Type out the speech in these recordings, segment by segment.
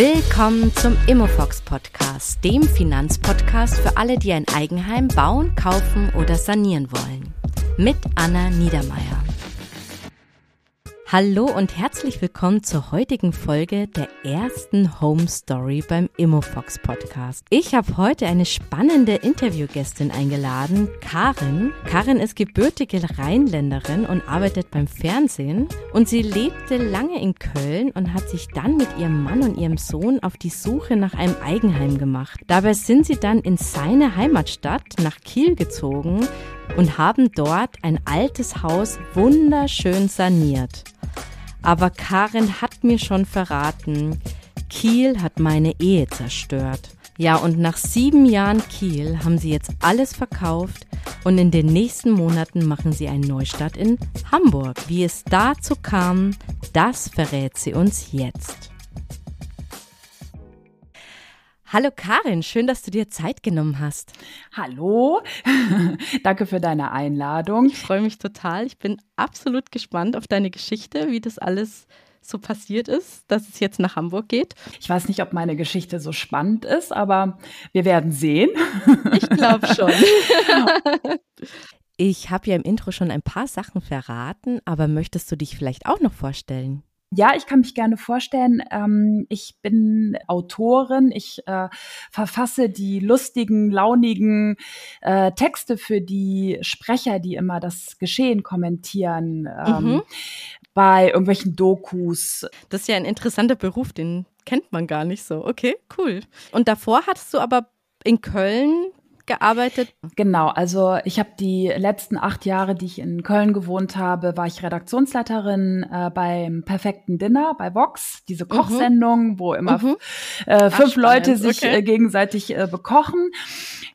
Willkommen zum Immofox Podcast, dem Finanzpodcast für alle, die ein Eigenheim bauen, kaufen oder sanieren wollen. Mit Anna Niedermeier. Hallo und herzlich willkommen zur heutigen Folge der ersten Home Story beim Immofox Podcast. Ich habe heute eine spannende Interviewgästin eingeladen, Karin. Karin ist gebürtige Rheinländerin und arbeitet beim Fernsehen und sie lebte lange in Köln und hat sich dann mit ihrem Mann und ihrem Sohn auf die Suche nach einem Eigenheim gemacht. Dabei sind sie dann in seine Heimatstadt nach Kiel gezogen und haben dort ein altes Haus wunderschön saniert. Aber Karin hat mir schon verraten, Kiel hat meine Ehe zerstört. Ja, und nach sieben Jahren Kiel haben sie jetzt alles verkauft und in den nächsten Monaten machen sie einen Neustart in Hamburg. Wie es dazu kam, das verrät sie uns jetzt. Hallo Karin, schön, dass du dir Zeit genommen hast. Hallo, danke für deine Einladung. Ich freue mich total. Ich bin absolut gespannt auf deine Geschichte, wie das alles so passiert ist, dass es jetzt nach Hamburg geht. Ich weiß nicht, ob meine Geschichte so spannend ist, aber wir werden sehen. Ich glaube schon. Ich habe ja im Intro schon ein paar Sachen verraten, aber möchtest du dich vielleicht auch noch vorstellen? Ja, ich kann mich gerne vorstellen. Ähm, ich bin Autorin. Ich äh, verfasse die lustigen, launigen äh, Texte für die Sprecher, die immer das Geschehen kommentieren. Ähm, mhm. Bei irgendwelchen Dokus. Das ist ja ein interessanter Beruf, den kennt man gar nicht so. Okay, cool. Und davor hattest du aber in Köln gearbeitet? Genau, also ich habe die letzten acht Jahre, die ich in Köln gewohnt habe, war ich Redaktionsleiterin äh, beim Perfekten Dinner bei Vox, diese mhm. Kochsendung, mhm. wo immer mhm. äh, fünf Ach, Leute sich okay. äh, gegenseitig äh, bekochen.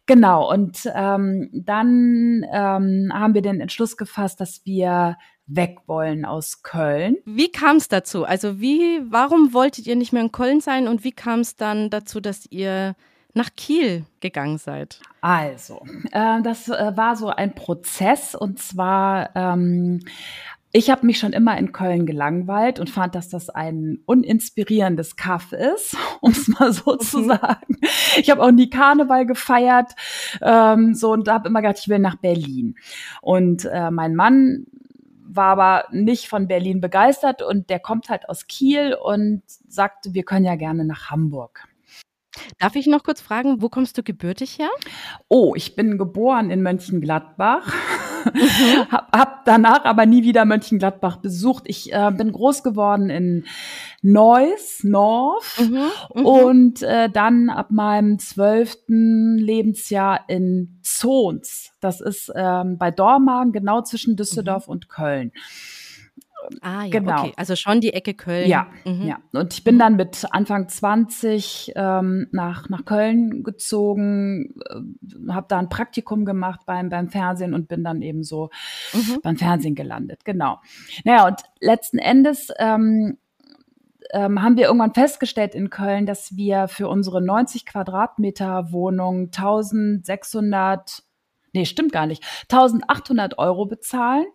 Genau, und ähm, dann ähm, haben wir den Entschluss gefasst, dass wir weg wollen aus Köln. Wie kam es dazu? Also wie, warum wolltet ihr nicht mehr in Köln sein und wie kam es dann dazu, dass ihr nach Kiel gegangen seid? Also, äh, das äh, war so ein Prozess und zwar ähm, ich habe mich schon immer in Köln gelangweilt und fand, dass das ein uninspirierendes Kaff ist, um es mal so okay. zu sagen. Ich habe auch nie Karneval gefeiert, ähm, so und habe immer gedacht, ich will nach Berlin. Und äh, mein Mann war aber nicht von Berlin begeistert und der kommt halt aus Kiel und sagte, wir können ja gerne nach Hamburg. Darf ich noch kurz fragen, wo kommst du gebürtig her? Oh, ich bin geboren in Mönchengladbach, mhm. hab, hab danach aber nie wieder Mönchengladbach besucht. Ich äh, bin groß geworden in Neuss, North mhm, mhm. und äh, dann ab meinem zwölften Lebensjahr in Zons. Das ist ähm, bei Dormagen, genau zwischen Düsseldorf mhm. und Köln. Ah ja, genau. okay. Also schon die Ecke Köln. Ja, mhm. ja. Und ich bin dann mit Anfang 20 ähm, nach, nach Köln gezogen, äh, habe da ein Praktikum gemacht beim, beim Fernsehen und bin dann eben so mhm. beim Fernsehen gelandet. Genau. Naja, und letzten Endes ähm, ähm, haben wir irgendwann festgestellt in Köln, dass wir für unsere 90 Quadratmeter Wohnung 1600 nee, stimmt gar nicht, 1800 Euro bezahlen,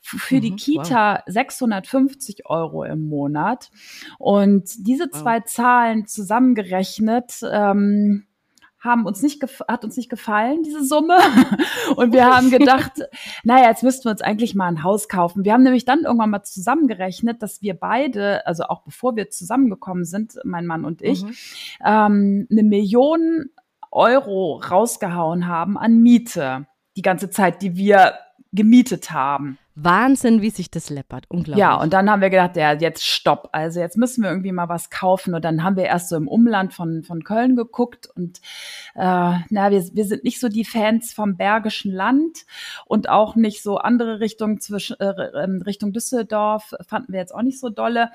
für mhm, die Kita wow. 650 Euro im Monat. Und diese wow. zwei Zahlen zusammengerechnet, ähm, haben uns nicht hat uns nicht gefallen, diese Summe. Und wir haben gedacht, naja, jetzt müssten wir uns eigentlich mal ein Haus kaufen. Wir haben nämlich dann irgendwann mal zusammengerechnet, dass wir beide, also auch bevor wir zusammengekommen sind, mein Mann und ich, mhm. ähm, eine Million Euro rausgehauen haben an Miete. Die ganze Zeit, die wir gemietet haben. Wahnsinn, wie sich das läppert. Unglaublich. Ja, und dann haben wir gedacht, ja, jetzt stopp. Also jetzt müssen wir irgendwie mal was kaufen. Und dann haben wir erst so im Umland von, von Köln geguckt. Und äh, na, wir, wir sind nicht so die Fans vom Bergischen Land und auch nicht so andere Richtungen zwischen äh, Richtung Düsseldorf fanden wir jetzt auch nicht so dolle.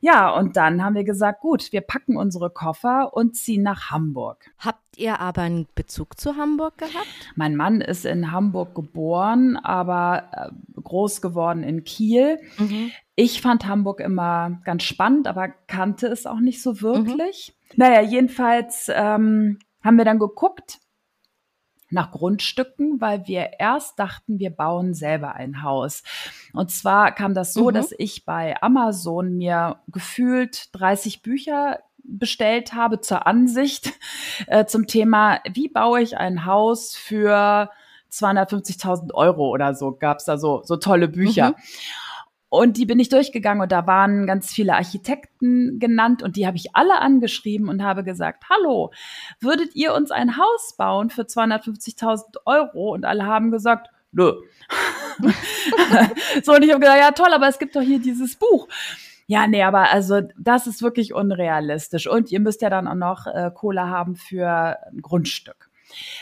Ja, und dann haben wir gesagt, gut, wir packen unsere Koffer und ziehen nach Hamburg. Habt ihr aber einen Bezug zu Hamburg gehabt? Mein Mann ist in Hamburg geboren, aber äh, groß geworden in Kiel. Mhm. Ich fand Hamburg immer ganz spannend, aber kannte es auch nicht so wirklich. Mhm. Naja, jedenfalls ähm, haben wir dann geguckt, nach Grundstücken, weil wir erst dachten, wir bauen selber ein Haus. Und zwar kam das so, mhm. dass ich bei Amazon mir gefühlt 30 Bücher bestellt habe zur Ansicht äh, zum Thema, wie baue ich ein Haus für 250.000 Euro oder so, gab's da so, so tolle Bücher. Mhm. Und die bin ich durchgegangen und da waren ganz viele Architekten genannt und die habe ich alle angeschrieben und habe gesagt, hallo, würdet ihr uns ein Haus bauen für 250.000 Euro? Und alle haben gesagt, nö. so, und ich habe gesagt, ja toll, aber es gibt doch hier dieses Buch. Ja, nee, aber also das ist wirklich unrealistisch. Und ihr müsst ja dann auch noch äh, Kohle haben für ein Grundstück.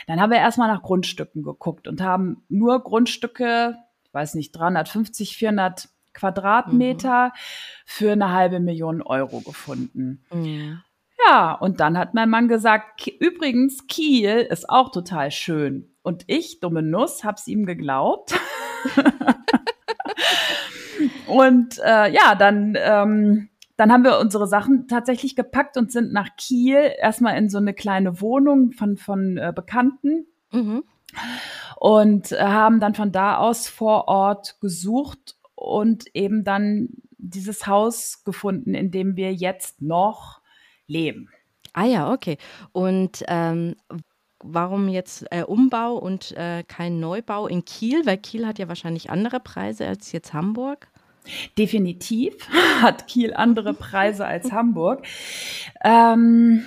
Dann haben wir erstmal nach Grundstücken geguckt und haben nur Grundstücke, ich weiß nicht, 350, 400 Quadratmeter mhm. für eine halbe Million Euro gefunden. Mhm. Ja, und dann hat mein Mann gesagt, übrigens, Kiel ist auch total schön. Und ich, dumme Nuss, hab's ihm geglaubt. und äh, ja, dann, ähm, dann haben wir unsere Sachen tatsächlich gepackt und sind nach Kiel erstmal in so eine kleine Wohnung von, von äh, Bekannten. Mhm. Und äh, haben dann von da aus vor Ort gesucht und eben dann dieses Haus gefunden, in dem wir jetzt noch leben. Ah ja, okay. Und ähm, warum jetzt äh, Umbau und äh, kein Neubau in Kiel? Weil Kiel hat ja wahrscheinlich andere Preise als jetzt Hamburg. Definitiv hat Kiel andere Preise als Hamburg. Ähm,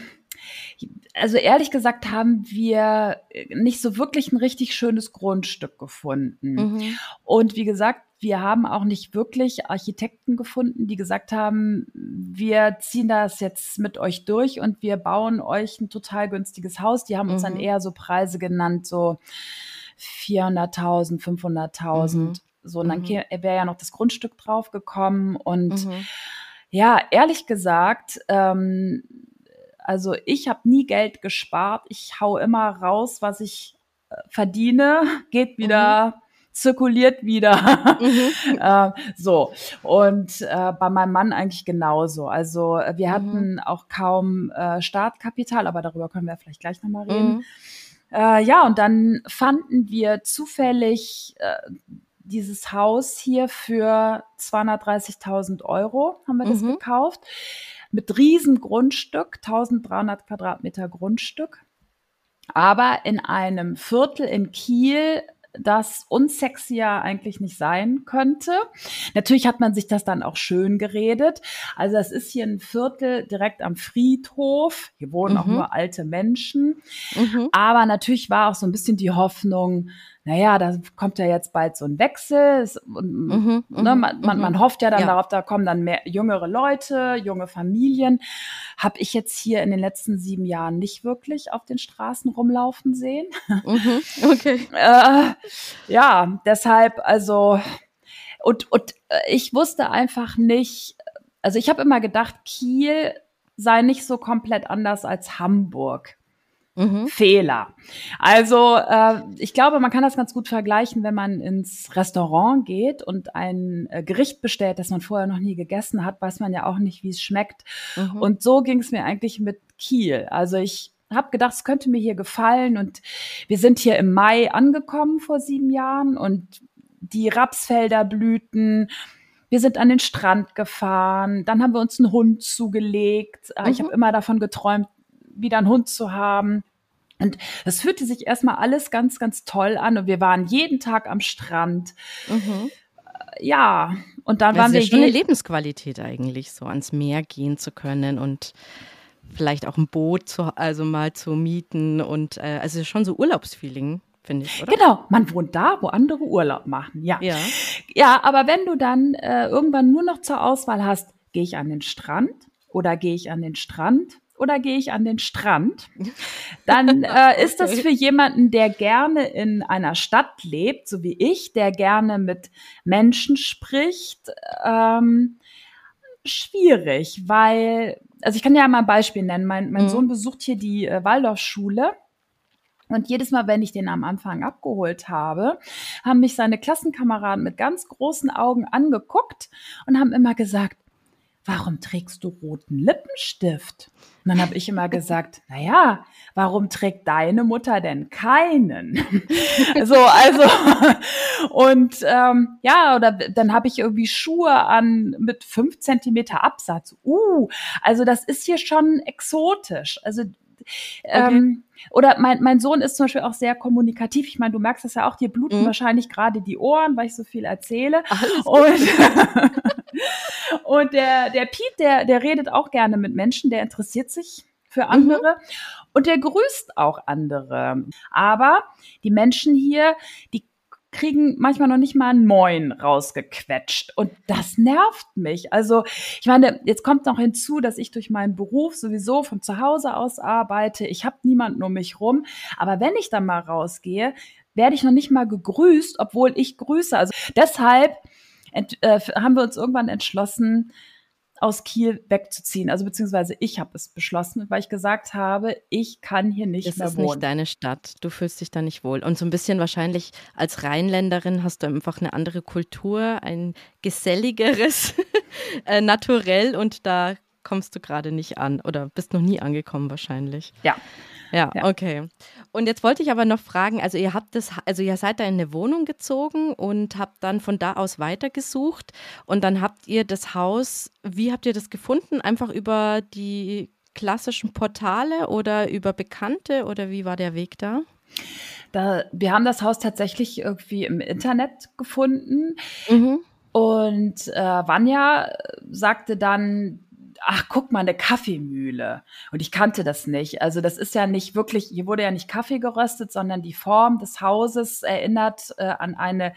also ehrlich gesagt haben wir nicht so wirklich ein richtig schönes Grundstück gefunden. Mhm. Und wie gesagt, wir haben auch nicht wirklich Architekten gefunden, die gesagt haben, wir ziehen das jetzt mit euch durch und wir bauen euch ein total günstiges Haus. Die haben mhm. uns dann mhm. eher so Preise genannt, so 400.000, 500.000. Mhm. So, und dann mhm. wäre ja noch das Grundstück draufgekommen. Und mhm. ja, ehrlich gesagt, ähm, also ich habe nie Geld gespart. Ich hau immer raus, was ich äh, verdiene, geht wieder mhm zirkuliert wieder. Mhm. äh, so. Und äh, bei meinem Mann eigentlich genauso. Also äh, wir mhm. hatten mhm. auch kaum äh, Startkapital, aber darüber können wir vielleicht gleich nochmal reden. Mhm. Äh, ja, und dann fanden wir zufällig äh, dieses Haus hier für 230.000 Euro, haben wir das mhm. gekauft. Mit riesen Grundstück, 1300 Quadratmeter Grundstück. Aber in einem Viertel in Kiel, das unsexier eigentlich nicht sein könnte. Natürlich hat man sich das dann auch schön geredet. Also es ist hier ein Viertel direkt am Friedhof. Hier wohnen mhm. auch nur alte Menschen. Mhm. Aber natürlich war auch so ein bisschen die Hoffnung, naja, da kommt ja jetzt bald so ein Wechsel. Es, mhm, ne, mhm, man, man, man, mhm. hofft ja dann ja. darauf, da kommen dann mehr jüngere Leute, junge Familien. Habe ich jetzt hier in den letzten sieben Jahren nicht wirklich auf den Straßen rumlaufen sehen. Mhm, okay. äh, ja, deshalb, also, und, und äh, ich wusste einfach nicht, also ich habe immer gedacht, Kiel sei nicht so komplett anders als Hamburg. Mhm. Fehler. Also äh, ich glaube, man kann das ganz gut vergleichen, wenn man ins Restaurant geht und ein äh, Gericht bestellt, das man vorher noch nie gegessen hat, weiß man ja auch nicht, wie es schmeckt. Mhm. Und so ging es mir eigentlich mit Kiel. Also ich habe gedacht, es könnte mir hier gefallen und wir sind hier im Mai angekommen vor sieben Jahren und die Rapsfelder blühten. Wir sind an den Strand gefahren, dann haben wir uns einen Hund zugelegt. Mhm. Ich habe immer davon geträumt, wieder einen Hund zu haben. Und es fühlte sich erstmal alles ganz, ganz toll an und wir waren jeden Tag am Strand. Mhm. Ja, und dann das waren wir. Das ist schon eine Lebensqualität eigentlich, so ans Meer gehen zu können und vielleicht auch ein Boot zu, also mal zu mieten und äh, also schon so Urlaubsfeeling. Finde ich, oder? Genau, man wohnt da, wo andere Urlaub machen, ja. Ja, ja aber wenn du dann äh, irgendwann nur noch zur Auswahl hast, gehe ich an den Strand oder gehe ich an den Strand oder gehe ich an den Strand, dann äh, ist das für jemanden, der gerne in einer Stadt lebt, so wie ich, der gerne mit Menschen spricht, ähm, schwierig, weil, also ich kann ja mal ein Beispiel nennen. Mein, mein mhm. Sohn besucht hier die äh, Waldorfschule. Und jedes Mal, wenn ich den am Anfang abgeholt habe, haben mich seine Klassenkameraden mit ganz großen Augen angeguckt und haben immer gesagt, warum trägst du roten Lippenstift? Und dann habe ich immer gesagt, na ja, warum trägt deine Mutter denn keinen? so, also und ähm, ja, oder dann habe ich irgendwie Schuhe an mit fünf Zentimeter Absatz. Uh, also das ist hier schon exotisch. Also ähm, oder mein, mein Sohn ist zum Beispiel auch sehr kommunikativ. Ich meine, du merkst das ja auch, dir bluten mhm. wahrscheinlich gerade die Ohren, weil ich so viel erzähle. und, und der, der Piet, der, der redet auch gerne mit Menschen, der interessiert sich für mhm. andere. Mhm. Und der grüßt auch andere. Aber die Menschen hier, die kriegen manchmal noch nicht mal ein Moin rausgequetscht. Und das nervt mich. Also, ich meine, jetzt kommt noch hinzu, dass ich durch meinen Beruf sowieso von zu Hause aus arbeite. Ich habe niemanden um mich rum. Aber wenn ich dann mal rausgehe, werde ich noch nicht mal gegrüßt, obwohl ich grüße. Also deshalb äh, haben wir uns irgendwann entschlossen, aus Kiel wegzuziehen. Also beziehungsweise ich habe es beschlossen, weil ich gesagt habe, ich kann hier nicht das mehr wohnen. Das ist nicht deine Stadt. Du fühlst dich da nicht wohl. Und so ein bisschen wahrscheinlich als Rheinländerin hast du einfach eine andere Kultur, ein geselligeres äh, Naturell und da kommst du gerade nicht an oder bist noch nie angekommen wahrscheinlich. Ja. Ja, ja, okay. Und jetzt wollte ich aber noch fragen, also ihr habt das, also ihr seid da in eine Wohnung gezogen und habt dann von da aus weitergesucht und dann habt ihr das Haus, wie habt ihr das gefunden? Einfach über die klassischen Portale oder über Bekannte oder wie war der Weg da? Da, wir haben das Haus tatsächlich irgendwie im Internet gefunden. Mhm. Und äh, Vanya sagte dann, ach, guck mal, eine Kaffeemühle. Und ich kannte das nicht. Also das ist ja nicht wirklich, hier wurde ja nicht Kaffee geröstet, sondern die Form des Hauses erinnert äh, an eine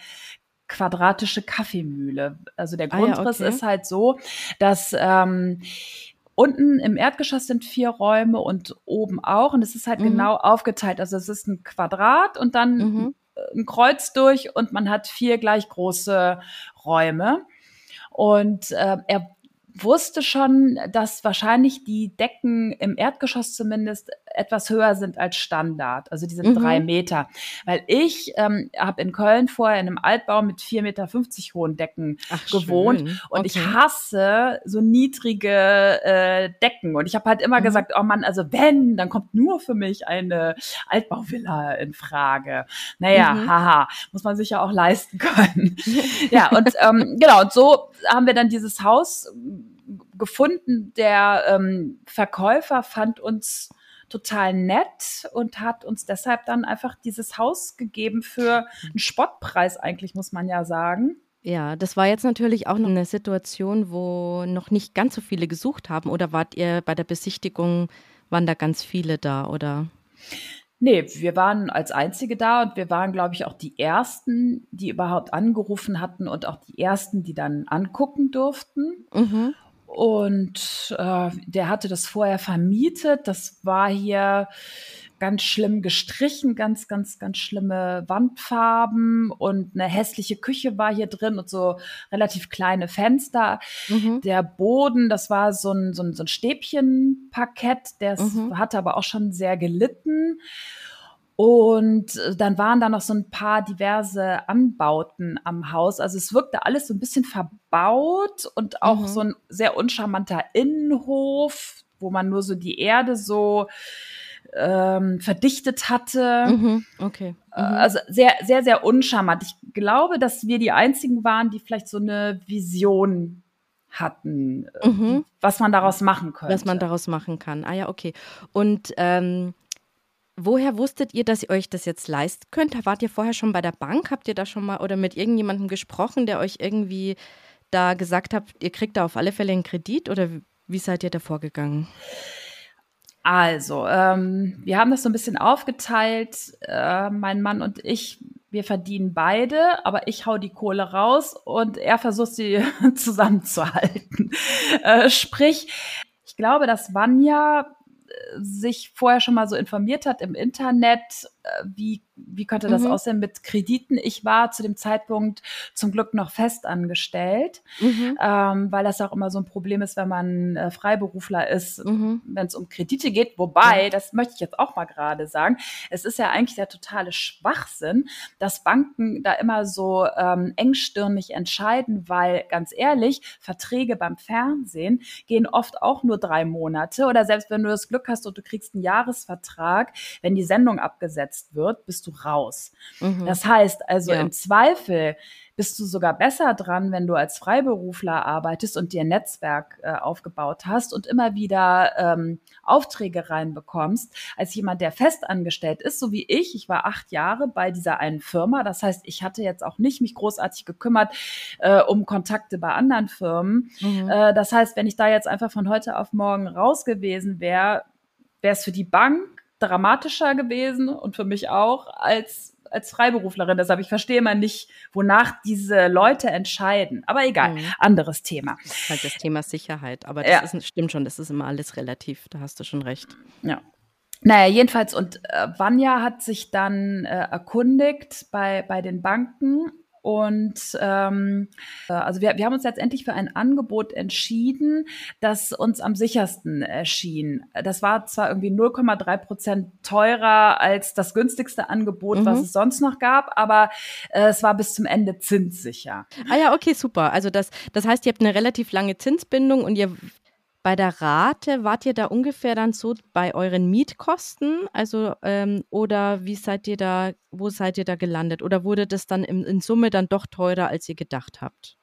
quadratische Kaffeemühle. Also der Grundriss ah ja, okay. ist halt so, dass ähm, unten im Erdgeschoss sind vier Räume und oben auch. Und es ist halt mhm. genau aufgeteilt. Also es ist ein Quadrat und dann mhm. ein Kreuz durch und man hat vier gleich große Räume. Und äh, er wusste schon, dass wahrscheinlich die Decken im Erdgeschoss zumindest etwas höher sind als Standard, also diese mhm. drei Meter. Weil ich ähm, habe in Köln vorher in einem Altbau mit 4,50 Meter hohen Decken Ach, gewohnt schön. und okay. ich hasse so niedrige äh, Decken. Und ich habe halt immer mhm. gesagt, oh Mann, also wenn, dann kommt nur für mich eine Altbauvilla in Frage. Naja, mhm. haha, muss man sich ja auch leisten können. ja, und ähm, genau, und so haben wir dann dieses Haus gefunden. Der ähm, Verkäufer fand uns total nett und hat uns deshalb dann einfach dieses Haus gegeben für einen Spottpreis eigentlich, muss man ja sagen. Ja, das war jetzt natürlich auch noch eine Situation, wo noch nicht ganz so viele gesucht haben. Oder wart ihr bei der Besichtigung, waren da ganz viele da, oder? Nee, wir waren als Einzige da und wir waren, glaube ich, auch die Ersten, die überhaupt angerufen hatten und auch die Ersten, die dann angucken durften. Mhm. Und äh, der hatte das vorher vermietet. Das war hier ganz schlimm gestrichen, ganz, ganz, ganz schlimme Wandfarben und eine hässliche Küche war hier drin und so relativ kleine Fenster. Mhm. Der Boden, das war so ein, so ein, so ein Stäbchenparkett, der mhm. hatte aber auch schon sehr gelitten. Und äh, dann waren da noch so ein paar diverse Anbauten am Haus. Also es wirkte alles so ein bisschen verbaut und auch mhm. so ein sehr uncharmanter Innenhof, wo man nur so die Erde so ähm, verdichtet hatte. Mhm. Okay. Mhm. Also sehr, sehr, sehr uncharmant. Ich glaube, dass wir die einzigen waren, die vielleicht so eine Vision hatten, äh, mhm. was man daraus machen könnte. Was man daraus machen kann. Ah ja, okay. Und ähm, Woher wusstet ihr, dass ihr euch das jetzt leisten könnt? Wart ihr vorher schon bei der Bank? Habt ihr da schon mal oder mit irgendjemandem gesprochen, der euch irgendwie da gesagt hat, ihr kriegt da auf alle Fälle einen Kredit oder wie seid ihr da vorgegangen? Also, ähm, wir haben das so ein bisschen aufgeteilt, äh, mein Mann und ich. Wir verdienen beide, aber ich hau die Kohle raus und er versucht sie zusammenzuhalten. Äh, sprich, ich glaube, dass Vanya sich vorher schon mal so informiert hat im Internet äh, wie, wie könnte das Mhm. aussehen mit Krediten. Ich war zu dem Zeitpunkt zum Glück noch festangestellt, Mhm. ähm, weil das auch immer so ein Problem ist, wenn man äh, Freiberufler ist, Mhm. wenn es um Kredite geht. Wobei, das möchte ich jetzt auch mal gerade sagen, es ist ja eigentlich der totale Schwachsinn, dass Banken da immer so ähm, engstirnig entscheiden, weil ganz ehrlich, Verträge beim Fernsehen gehen oft auch nur drei Monate oder selbst wenn du das Glück hast und du kriegst einen Jahresvertrag, wenn die Sendung abgesetzt wird, bist du raus. Mhm. Das heißt also Ja. im Zweifel bist du sogar besser dran, wenn du als Freiberufler arbeitest und dir ein Netzwerk äh, aufgebaut hast und immer wieder ähm, Aufträge reinbekommst, als jemand, der festangestellt ist, so wie ich. Ich war acht Jahre bei dieser einen Firma. Das heißt, ich hatte jetzt auch nicht mich großartig gekümmert äh, um Kontakte bei anderen Firmen. Mhm. Äh, das heißt, wenn ich da jetzt einfach von heute auf morgen raus gewesen wäre, wäre es für die Bank dramatischer gewesen und für mich auch als als Freiberuflerin. Deshalb ich verstehe immer nicht, wonach diese Leute entscheiden. Aber egal, Mhm. anderes Thema. Das ist halt das Thema Sicherheit. Aber das Ja. ist, stimmt schon, das ist immer alles relativ. Da hast du schon recht. Ja. Naja, jedenfalls, und äh, Vanya hat sich dann äh, erkundigt bei, bei den Banken. Und ähm, äh, also wir, wir haben uns letztendlich für ein Angebot entschieden, das uns am sichersten erschien. Das war zwar irgendwie 0,3 Prozent teurer als das günstigste Angebot, Mhm. was es sonst noch gab, aber äh, es war bis zum Ende zinssicher. Ah ja, okay, super. Also das, das heißt, ihr habt eine relativ lange Zinsbindung und ihr bei der Rate wart ihr da ungefähr dann so bei euren Mietkosten? Also ähm, oder wie seid ihr da, wo seid ihr da gelandet? Oder wurde das dann in, in Summe dann doch teurer, als ihr gedacht habt?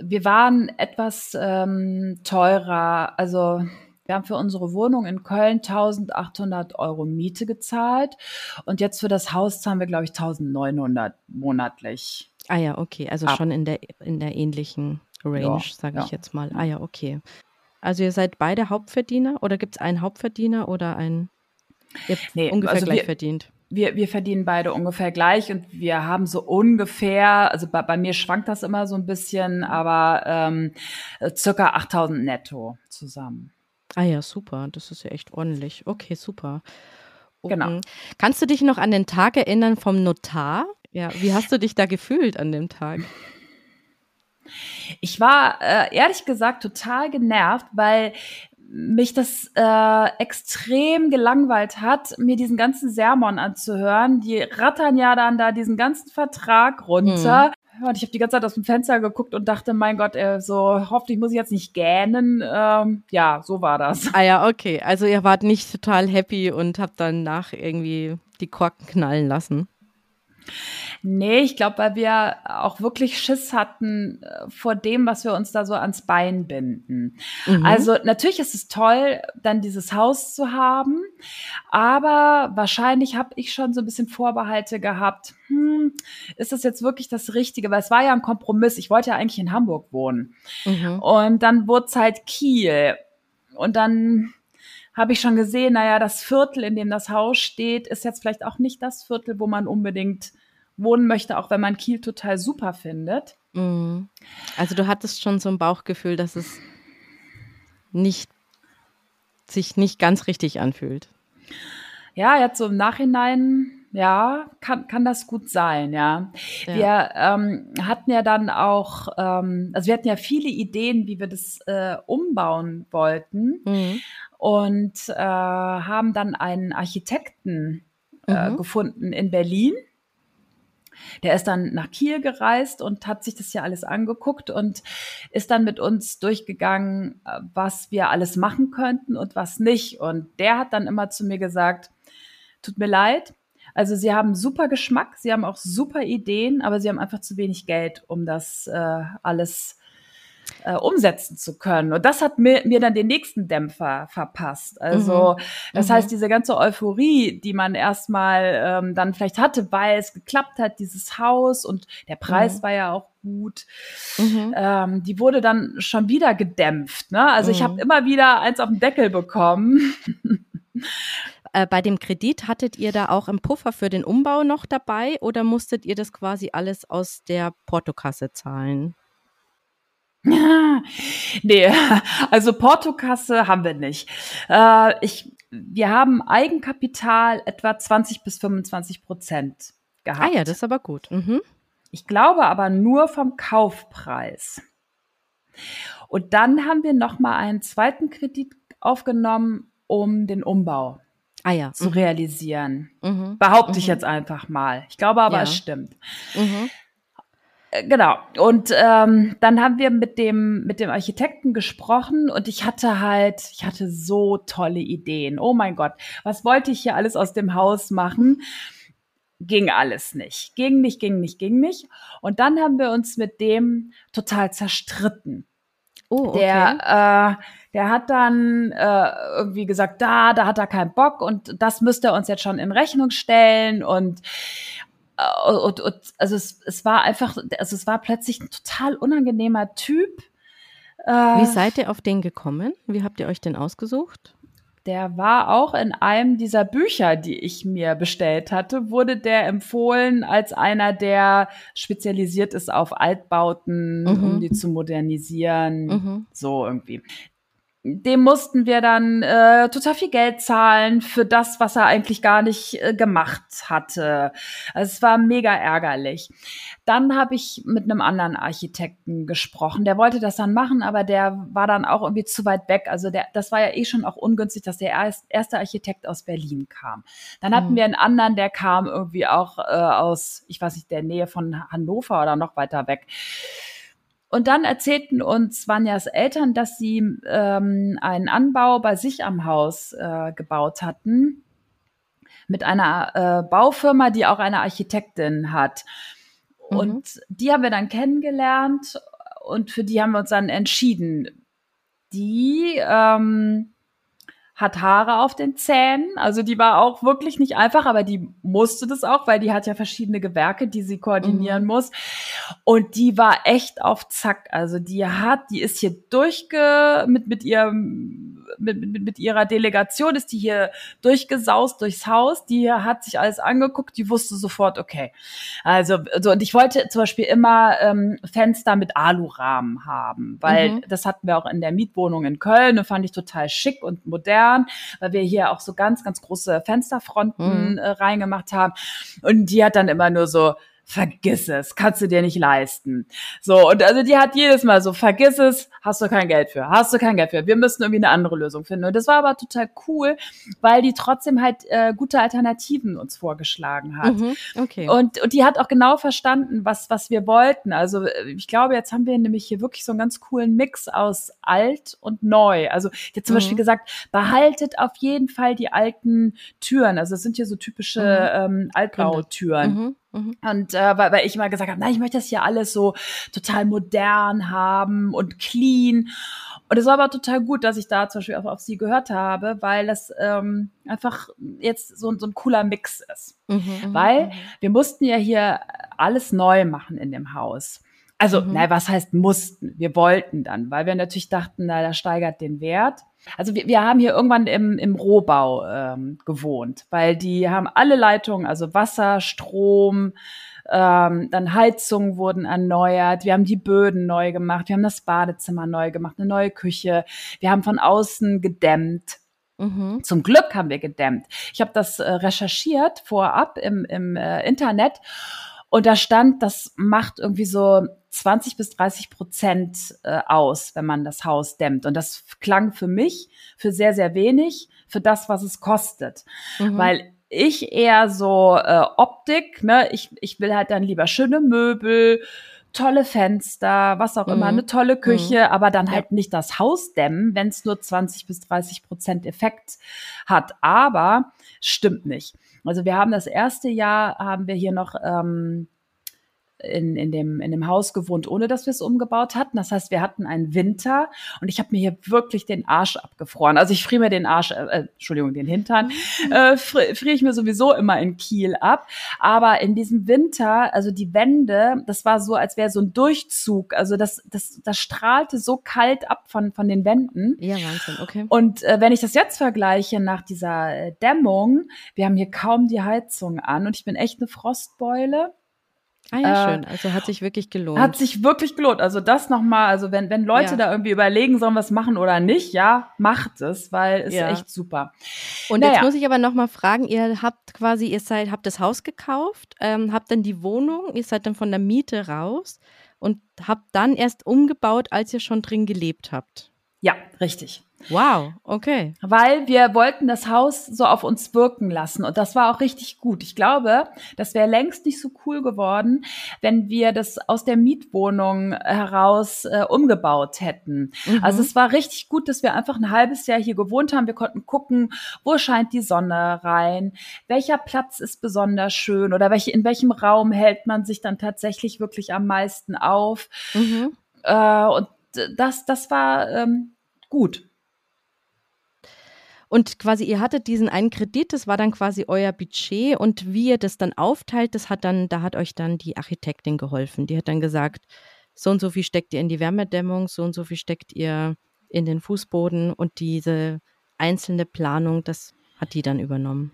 Wir waren etwas ähm, teurer, also wir haben für unsere Wohnung in Köln 1800 Euro Miete gezahlt und jetzt für das Haus zahlen wir, glaube ich, 1900 monatlich. Ah ja, okay, also Ab. schon in der in der ähnlichen Range, Ja, sage ja. ich jetzt mal. Ah ja, okay. Also ihr seid beide Hauptverdiener oder gibt es einen Hauptverdiener oder einen ihr habt Nee, ungefähr also gleich wir- verdient? Wir, wir verdienen beide ungefähr gleich und wir haben so ungefähr, also bei, bei mir schwankt das immer so ein bisschen, aber ähm, äh, circa 8000 netto zusammen. Ah ja, super. Das ist ja echt ordentlich. Okay, super. Genau. Mhm. Kannst du dich noch an den Tag erinnern vom Notar? Ja, wie hast du dich da gefühlt an dem Tag? Ich war äh, ehrlich gesagt total genervt, weil mich das äh, extrem gelangweilt hat, mir diesen ganzen Sermon anzuhören. Die rattern ja dann da diesen ganzen Vertrag runter. Ja, Und ich habe die ganze Zeit aus dem Fenster geguckt und dachte, mein Gott, äh, so hoffentlich muss ich jetzt nicht gähnen. Ähm, ja, so war das. Ah ja, okay. Also ihr wart nicht total happy und habt dann nach irgendwie die Korken knallen lassen. Nee, ich glaube, weil wir auch wirklich Schiss hatten äh, vor dem, was wir uns da so ans Bein binden. Mhm. Also natürlich ist es toll, dann dieses Haus zu haben, aber wahrscheinlich habe ich schon so ein bisschen Vorbehalte gehabt. Hm, ist das jetzt wirklich das Richtige? Weil es war ja ein Kompromiss. Ich wollte ja eigentlich in Hamburg wohnen. Mhm. Und dann wurde es halt Kiel. Und dann habe ich schon gesehen, naja, das Viertel, in dem das Haus steht, ist jetzt vielleicht auch nicht das Viertel, wo man unbedingt wohnen möchte, auch wenn man Kiel total super findet. Mhm. Also du hattest schon so ein Bauchgefühl, dass es nicht sich nicht ganz richtig anfühlt. Ja, jetzt so im Nachhinein, ja, kann, kann das gut sein, ja. Ja. Wir ähm, hatten ja dann auch, ähm, also wir hatten ja viele Ideen, wie wir das äh, umbauen wollten Mhm. und äh, haben dann einen Architekten äh, Mhm. gefunden in Berlin. Der ist dann nach Kiel gereist und hat sich das hier alles angeguckt und ist dann mit uns durchgegangen, äh, was wir alles machen könnten und was nicht. Und der hat dann immer zu mir gesagt, tut mir leid. Also sie haben super Geschmack, sie haben auch super Ideen, aber sie haben einfach zu wenig Geld, um das äh, alles äh, umsetzen zu können. Und das hat mir, mir dann den nächsten Dämpfer verpasst. Also das Mhm. heißt, diese ganze Euphorie, die man erstmal ähm, dann vielleicht hatte, weil es geklappt hat, dieses Haus und der Preis Mhm. war ja auch gut, Mhm. ähm, die wurde dann schon wieder gedämpft. Ne? Also ich Mhm. habe immer wieder eins auf den Deckel bekommen. Äh, bei dem Kredit hattet ihr da auch einen Puffer für den Umbau noch dabei oder musstet ihr das quasi alles aus der Portokasse zahlen? nee, also Portokasse haben wir nicht. Äh, ich, wir haben Eigenkapital etwa 20 bis 25 Prozent gehabt. Ah ja, das ist aber gut. Mhm. Ich glaube aber nur vom Kaufpreis. Und dann haben wir noch mal einen zweiten Kredit aufgenommen, um den Umbau ah, ja. zu mhm. realisieren. Mhm. Behaupte mhm. ich jetzt einfach mal. Ich glaube aber, ja. es stimmt. Mhm. Äh, genau. Und ähm, dann haben wir mit dem mit dem Architekten gesprochen und ich hatte halt, ich hatte so tolle Ideen. Oh mein Gott, was wollte ich hier alles aus dem Haus machen? Ging alles nicht. Ging nicht, ging nicht, ging nicht. Und dann haben wir uns mit dem total zerstritten. Oh, okay. Der, äh, der hat dann äh, irgendwie gesagt, da, da hat er keinen Bock und das müsste er uns jetzt schon in Rechnung stellen und äh, und, und also es, es war einfach, also es war plötzlich ein total unangenehmer Typ. Äh, Wie seid ihr auf den gekommen? Wie habt ihr euch den ausgesucht? Der war auch in einem dieser Bücher, die ich mir bestellt hatte, wurde der empfohlen als einer, der spezialisiert ist auf Altbauten, mhm. um die zu modernisieren. Mhm. So irgendwie dem mussten wir dann äh, total viel Geld zahlen für das, was er eigentlich gar nicht äh, gemacht hatte. Also es war mega ärgerlich. Dann habe ich mit einem anderen Architekten gesprochen. Der wollte das dann machen, aber der war dann auch irgendwie zu weit weg. Also der, das war ja eh schon auch ungünstig, dass der erste Architekt aus Berlin kam. Dann hatten mhm. wir einen anderen, der kam irgendwie auch äh, aus, ich weiß nicht, der Nähe von Hannover oder noch weiter weg. Und dann erzählten uns Vanjas Eltern, dass sie ähm, einen Anbau bei sich am Haus äh, gebaut hatten mit einer äh, Baufirma, die auch eine Architektin hat. Mhm. Und die haben wir dann kennengelernt und für die haben wir uns dann entschieden. Die ähm, hat Haare auf den Zähnen. Also die war auch wirklich nicht einfach, aber die musste das auch, weil die hat ja verschiedene Gewerke, die sie koordinieren mhm. muss. Und die war echt auf Zack. Also die hat, die ist hier durchge, mit, mit ihrem, mit, mit, mit ihrer Delegation ist die hier durchgesaust durchs Haus. Die hat sich alles angeguckt, die wusste sofort, okay. Also, so, und ich wollte zum Beispiel immer ähm, Fenster mit Alurahmen haben, weil mhm. das hatten wir auch in der Mietwohnung in Köln und fand ich total schick und modern weil wir hier auch so ganz, ganz große Fensterfronten mhm. äh, reingemacht haben. Und die hat dann immer nur so, vergiss es, kannst du dir nicht leisten. So, und also die hat jedes Mal so, vergiss es, hast du kein Geld für, hast du kein Geld für, wir müssen irgendwie eine andere Lösung finden. Und das war aber total cool, weil die trotzdem halt äh, gute Alternativen uns vorgeschlagen hat. Mhm, okay. Und, und die hat auch genau verstanden, was, was wir wollten. Also äh, ich glaube, jetzt haben wir nämlich hier wirklich so einen ganz coolen Mix aus alt und neu. Also die hat zum mhm. Beispiel gesagt, behaltet auf jeden Fall die alten Türen. Also das sind hier so typische mhm. ähm, Altbautüren. Mhm. Und äh, weil, weil ich immer gesagt habe, na, ich möchte das hier alles so total modern haben und clean. Und es war aber total gut, dass ich da zum Beispiel auch auf sie gehört habe, weil das ähm, einfach jetzt so, so ein cooler Mix ist. Mhm, mhm weil mhm. wir mussten ja hier alles neu machen in dem Haus. Also, mhm. na, was heißt mussten? Wir wollten dann, weil wir natürlich dachten, na, das steigert den Wert. Also wir, wir haben hier irgendwann im, im Rohbau ähm, gewohnt, weil die haben alle Leitungen, also Wasser, Strom, ähm, dann Heizungen wurden erneuert, wir haben die Böden neu gemacht, wir haben das Badezimmer neu gemacht, eine neue Küche, wir haben von außen gedämmt. Mhm. Zum Glück haben wir gedämmt. Ich habe das äh, recherchiert vorab im, im äh, Internet und da stand, das macht irgendwie so 20 bis 30 Prozent äh, aus, wenn man das Haus dämmt. Und das klang für mich für sehr, sehr wenig für das, was es kostet. Mhm. Weil ich eher so äh, Optik, ne, ich, ich will halt dann lieber schöne Möbel, tolle Fenster, was auch immer, mhm. eine tolle Küche, mhm. aber dann halt ja. nicht das Haus dämmen, wenn es nur 20 bis 30 Prozent Effekt hat. Aber stimmt nicht. Also wir haben das erste Jahr, haben wir hier noch ähm, in, in, dem, in dem Haus gewohnt, ohne dass wir es umgebaut hatten. Das heißt, wir hatten einen Winter und ich habe mir hier wirklich den Arsch abgefroren. Also ich friere mir den Arsch, äh, äh Entschuldigung, den Hintern, mhm. äh, friere ich mir sowieso immer in Kiel ab. Aber in diesem Winter, also die Wände, das war so, als wäre so ein Durchzug. Also das, das, das strahlte so kalt ab von, von den Wänden. Ja, Wahnsinn, okay. Und äh, wenn ich das jetzt vergleiche nach dieser äh, Dämmung, wir haben hier kaum die Heizung an und ich bin echt eine Frostbeule. Ah ja, äh, schön. Also hat sich wirklich gelohnt. Hat sich wirklich gelohnt. Also das nochmal, also wenn, wenn Leute ja. da irgendwie überlegen, sollen wir es machen oder nicht, ja, macht es, weil es ja. echt super. Und naja. jetzt muss ich aber nochmal fragen, ihr habt quasi, ihr seid, habt das Haus gekauft, ähm, habt dann die Wohnung, ihr seid dann von der Miete raus und habt dann erst umgebaut, als ihr schon drin gelebt habt. Ja, richtig. Wow, okay. Weil wir wollten das Haus so auf uns wirken lassen und das war auch richtig gut. Ich glaube, das wäre längst nicht so cool geworden, wenn wir das aus der Mietwohnung heraus äh, umgebaut hätten. Mhm. Also es war richtig gut, dass wir einfach ein halbes Jahr hier gewohnt haben. Wir konnten gucken, wo scheint die Sonne rein, welcher Platz ist besonders schön oder welche, in welchem Raum hält man sich dann tatsächlich wirklich am meisten auf. Mhm. Äh, und das, das war ähm, gut. Und quasi, ihr hattet diesen einen Kredit, das war dann quasi euer Budget und wie ihr das dann aufteilt, das hat dann, da hat euch dann die Architektin geholfen. Die hat dann gesagt, so und so viel steckt ihr in die Wärmedämmung, so und so viel steckt ihr in den Fußboden und diese einzelne Planung, das hat die dann übernommen.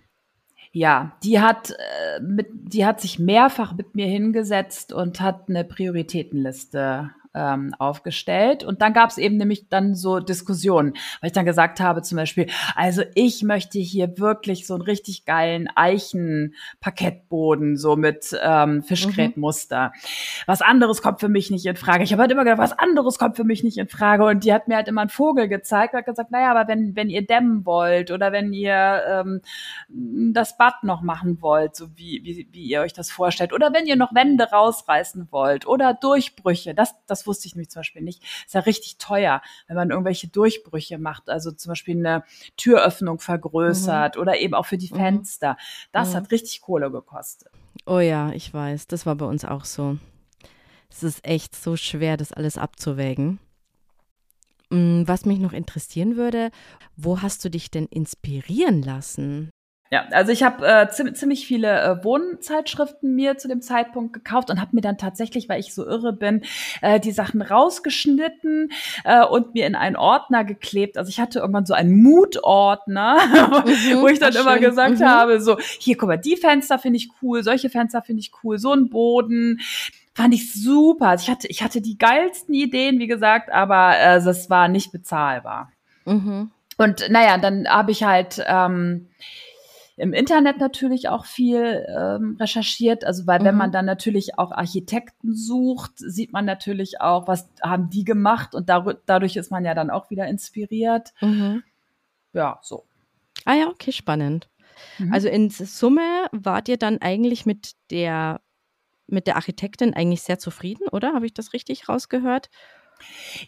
Ja, die hat, äh, mit, die hat sich mehrfach mit mir hingesetzt und hat eine Prioritätenliste ähm, aufgestellt. Und dann gab es eben nämlich dann so Diskussionen, weil ich dann gesagt habe zum Beispiel, also ich möchte hier wirklich so einen richtig geilen Eichenparkettboden, so mit ähm, Fischgrätmuster. Mhm. Was anderes kommt für mich nicht in Frage. Ich habe halt immer gedacht, was anderes kommt für mich nicht in Frage. Und die hat mir halt immer einen Vogel gezeigt und hat gesagt, naja, aber wenn, wenn ihr dämmen wollt oder wenn ihr ähm, das Bad noch machen wollt, so wie, wie, wie ihr euch das vorstellt, oder wenn ihr noch Wände rausreißen wollt oder Durchbrüche, das, das das wusste ich nämlich zum Beispiel nicht, ist ja richtig teuer, wenn man irgendwelche Durchbrüche macht, also zum Beispiel eine Türöffnung vergrößert mhm. oder eben auch für die mhm. Fenster. Das mhm. hat richtig Kohle gekostet. Oh ja, ich weiß, das war bei uns auch so. Es ist echt so schwer, das alles abzuwägen. Mm, was mich noch interessieren würde, wo hast du dich denn inspirieren lassen? Ja, also ich habe äh, ziemlich, ziemlich viele äh, Wohnzeitschriften mir zu dem Zeitpunkt gekauft und habe mir dann tatsächlich, weil ich so irre bin, äh, die Sachen rausgeschnitten äh, und mir in einen Ordner geklebt. Also ich hatte irgendwann so einen Mutordner, mhm, wo ich dann immer schön. gesagt mhm. habe, so hier guck mal, die Fenster finde ich cool, solche Fenster finde ich cool, so ein Boden fand ich super. Also ich hatte ich hatte die geilsten Ideen, wie gesagt, aber äh, das war nicht bezahlbar. Mhm. Und naja, dann habe ich halt ähm, im Internet natürlich auch viel ähm, recherchiert. Also weil wenn mhm. man dann natürlich auch Architekten sucht, sieht man natürlich auch, was haben die gemacht und dadurch ist man ja dann auch wieder inspiriert. Mhm. Ja, so. Ah ja, okay, spannend. Mhm. Also in Summe wart ihr dann eigentlich mit der mit der Architektin eigentlich sehr zufrieden, oder? Habe ich das richtig rausgehört?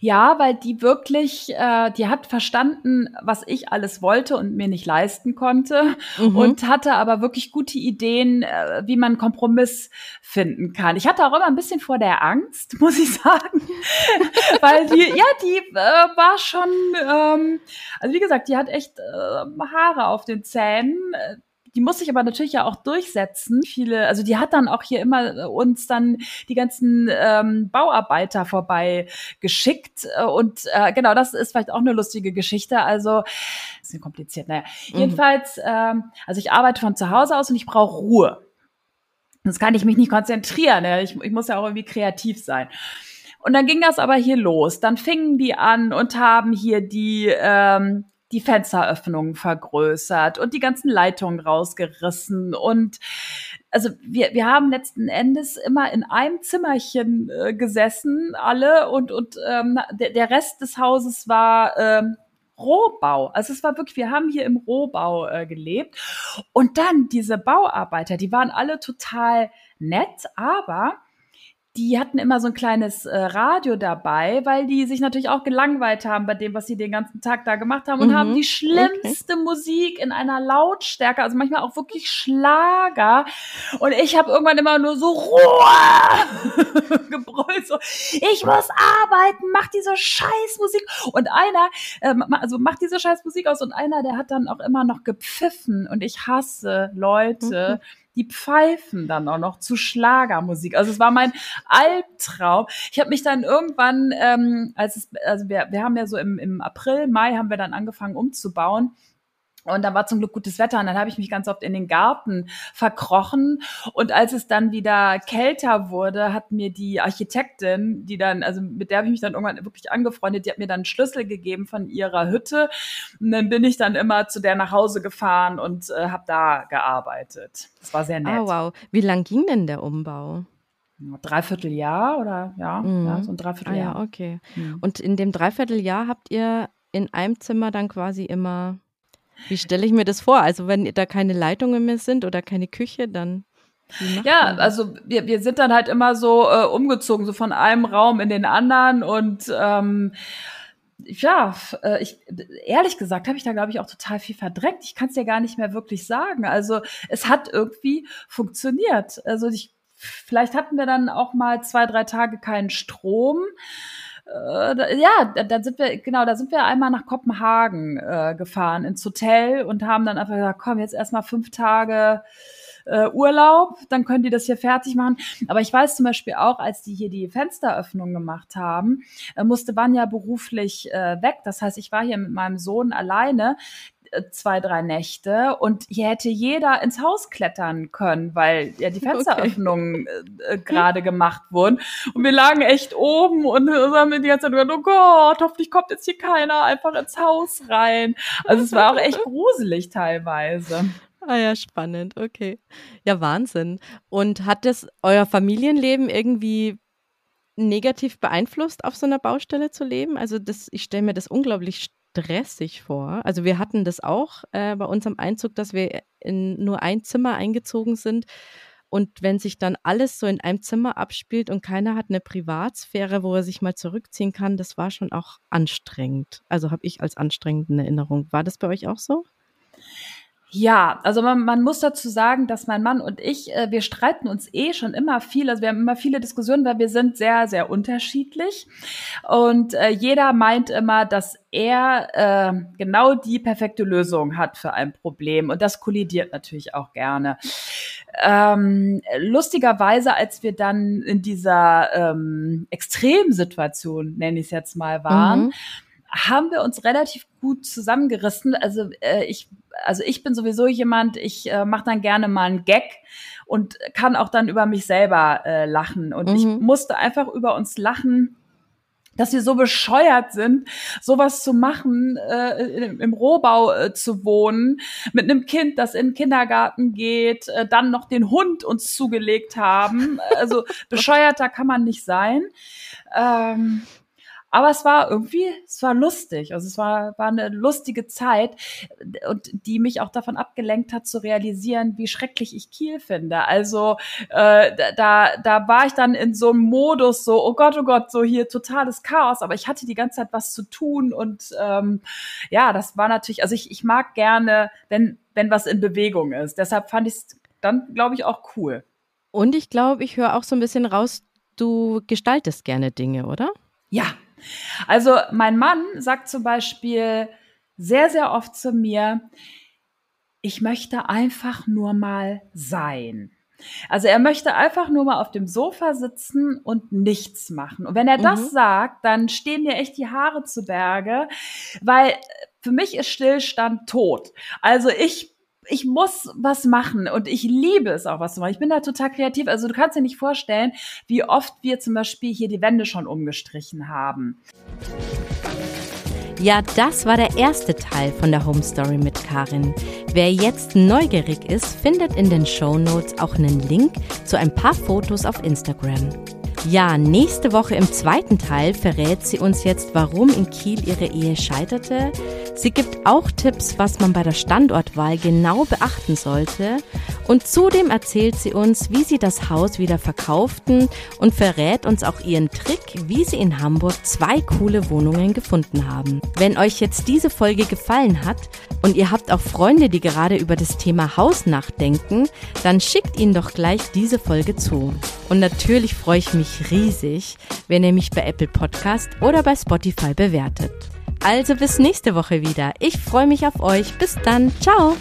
Ja, weil die wirklich, äh, die hat verstanden, was ich alles wollte und mir nicht leisten konnte mhm. und hatte aber wirklich gute Ideen, äh, wie man Kompromiss finden kann. Ich hatte auch immer ein bisschen vor der Angst, muss ich sagen, weil die, ja, die äh, war schon, ähm, also wie gesagt, die hat echt äh, Haare auf den Zähnen die muss sich aber natürlich ja auch durchsetzen. Viele, also die hat dann auch hier immer äh, uns dann die ganzen ähm, Bauarbeiter vorbei geschickt. Äh, und äh, genau, das ist vielleicht auch eine lustige Geschichte. Also, bisschen kompliziert, naja. Mhm. Jedenfalls, ähm, also ich arbeite von zu Hause aus und ich brauche Ruhe. Sonst kann ich mich nicht konzentrieren. Ja. Ich, ich muss ja auch irgendwie kreativ sein. Und dann ging das aber hier los. Dann fingen die an und haben hier die ähm, die Fensteröffnungen vergrößert und die ganzen Leitungen rausgerissen und also wir, wir haben letzten Endes immer in einem Zimmerchen äh, gesessen, alle, und, und ähm, der, der Rest des Hauses war ähm, Rohbau. Also es war wirklich, wir haben hier im Rohbau äh, gelebt. Und dann diese Bauarbeiter, die waren alle total nett, aber die hatten immer so ein kleines äh, Radio dabei, weil die sich natürlich auch gelangweilt haben bei dem, was sie den ganzen Tag da gemacht haben und mhm. haben die schlimmste okay. Musik in einer Lautstärke, also manchmal auch wirklich Schlager. Und ich habe irgendwann immer nur so Ruhe gebrüllt, so ich muss arbeiten, mach diese Scheißmusik. Und einer, äh, also macht diese Scheißmusik aus und einer, der hat dann auch immer noch gepfiffen. Und ich hasse Leute. Mhm die pfeifen dann auch noch zu Schlagermusik. Also es war mein Albtraum. Ich habe mich dann irgendwann, ähm, als es, also wir, wir haben ja so im, im April, Mai haben wir dann angefangen umzubauen. Und da war zum Glück gutes Wetter und dann habe ich mich ganz oft in den Garten verkrochen. Und als es dann wieder kälter wurde, hat mir die Architektin, die dann, also mit der habe ich mich dann irgendwann wirklich angefreundet, die hat mir dann einen Schlüssel gegeben von ihrer Hütte. Und dann bin ich dann immer zu der nach Hause gefahren und äh, habe da gearbeitet. Das war sehr nett. Oh, wow. Wie lang ging denn der Umbau? Dreiviertel Jahr oder ja, mhm. ja so ein Dreivierteljahr. Ah, ja, okay. Mhm. Und in dem Dreivierteljahr habt ihr in einem Zimmer dann quasi immer wie stelle ich mir das vor? Also wenn da keine Leitungen mehr sind oder keine Küche, dann ja, also wir, wir sind dann halt immer so äh, umgezogen, so von einem Raum in den anderen und ähm, ja, äh, ich ehrlich gesagt habe ich da glaube ich auch total viel verdreckt. Ich kann es ja gar nicht mehr wirklich sagen. Also es hat irgendwie funktioniert. Also ich vielleicht hatten wir dann auch mal zwei drei Tage keinen Strom äh, ja, da, sind wir, genau, da sind wir einmal nach Kopenhagen äh, gefahren ins Hotel und haben dann einfach gesagt, komm, jetzt erstmal fünf Tage äh, Urlaub, dann können die das hier fertig machen. Aber ich weiß zum Beispiel auch, als die hier die Fensteröffnung gemacht haben, äh, musste Vanya beruflich äh, weg. Das heißt, ich war hier mit meinem Sohn alleine zwei, drei Nächte und hier hätte jeder ins Haus klettern können, weil ja die Fensteröffnungen okay. äh, gerade gemacht wurden. Und wir lagen echt oben und haben die ganze Zeit gesagt, oh Gott, hoffentlich kommt jetzt hier keiner einfach ins Haus rein. Also es war auch echt gruselig teilweise. Ah ja, spannend, okay. Ja, Wahnsinn. Und hat das euer Familienleben irgendwie negativ beeinflusst, auf so einer Baustelle zu leben? Also das, ich stelle mir das unglaublich stressig vor. Also wir hatten das auch äh, bei unserem Einzug, dass wir in nur ein Zimmer eingezogen sind. Und wenn sich dann alles so in einem Zimmer abspielt und keiner hat eine Privatsphäre, wo er sich mal zurückziehen kann, das war schon auch anstrengend. Also habe ich als anstrengende Erinnerung. War das bei euch auch so? Ja, also man, man muss dazu sagen, dass mein Mann und ich, äh, wir streiten uns eh schon immer viel. Also wir haben immer viele Diskussionen, weil wir sind sehr, sehr unterschiedlich. Und äh, jeder meint immer, dass er äh, genau die perfekte Lösung hat für ein Problem. Und das kollidiert natürlich auch gerne. Ähm, lustigerweise, als wir dann in dieser ähm, Extremsituation, nenne ich es jetzt mal, waren, mhm haben wir uns relativ gut zusammengerissen. Also äh, ich, also ich bin sowieso jemand, ich äh, mache dann gerne mal einen Gag und kann auch dann über mich selber äh, lachen. Und mhm. ich musste einfach über uns lachen, dass wir so bescheuert sind, sowas zu machen, äh, im Rohbau äh, zu wohnen, mit einem Kind, das in den Kindergarten geht, äh, dann noch den Hund uns zugelegt haben. Also bescheuerter kann man nicht sein. Ähm, aber es war irgendwie, es war lustig. Also es war, war eine lustige Zeit und die mich auch davon abgelenkt hat zu realisieren, wie schrecklich ich Kiel finde. Also äh, da, da war ich dann in so einem Modus, so, oh Gott, oh Gott, so hier totales Chaos, aber ich hatte die ganze Zeit was zu tun und ähm, ja, das war natürlich, also ich, ich mag gerne, wenn, wenn was in Bewegung ist. Deshalb fand ich es dann, glaube ich, auch cool. Und ich glaube, ich höre auch so ein bisschen raus, du gestaltest gerne Dinge, oder? Ja, also mein Mann sagt zum Beispiel sehr, sehr oft zu mir, ich möchte einfach nur mal sein. Also er möchte einfach nur mal auf dem Sofa sitzen und nichts machen. Und wenn er mhm. das sagt, dann stehen mir echt die Haare zu Berge, weil für mich ist Stillstand tot. Also ich ich muss was machen und ich liebe es auch, was zu machen. Ich bin da total kreativ. Also du kannst dir nicht vorstellen, wie oft wir zum Beispiel hier die Wände schon umgestrichen haben. Ja, das war der erste Teil von der Home Story mit Karin. Wer jetzt neugierig ist, findet in den Show Notes auch einen Link zu ein paar Fotos auf Instagram. Ja, nächste Woche im zweiten Teil verrät sie uns jetzt, warum in Kiel ihre Ehe scheiterte. Sie gibt auch Tipps, was man bei der Standortwahl genau beachten sollte. Und zudem erzählt sie uns, wie sie das Haus wieder verkauften und verrät uns auch ihren Trick, wie sie in Hamburg zwei coole Wohnungen gefunden haben. Wenn euch jetzt diese Folge gefallen hat und ihr habt auch Freunde, die gerade über das Thema Haus nachdenken, dann schickt ihnen doch gleich diese Folge zu. Und natürlich freue ich mich riesig, wenn ihr mich bei Apple Podcast oder bei Spotify bewertet. Also bis nächste Woche wieder. Ich freue mich auf euch. Bis dann. Ciao.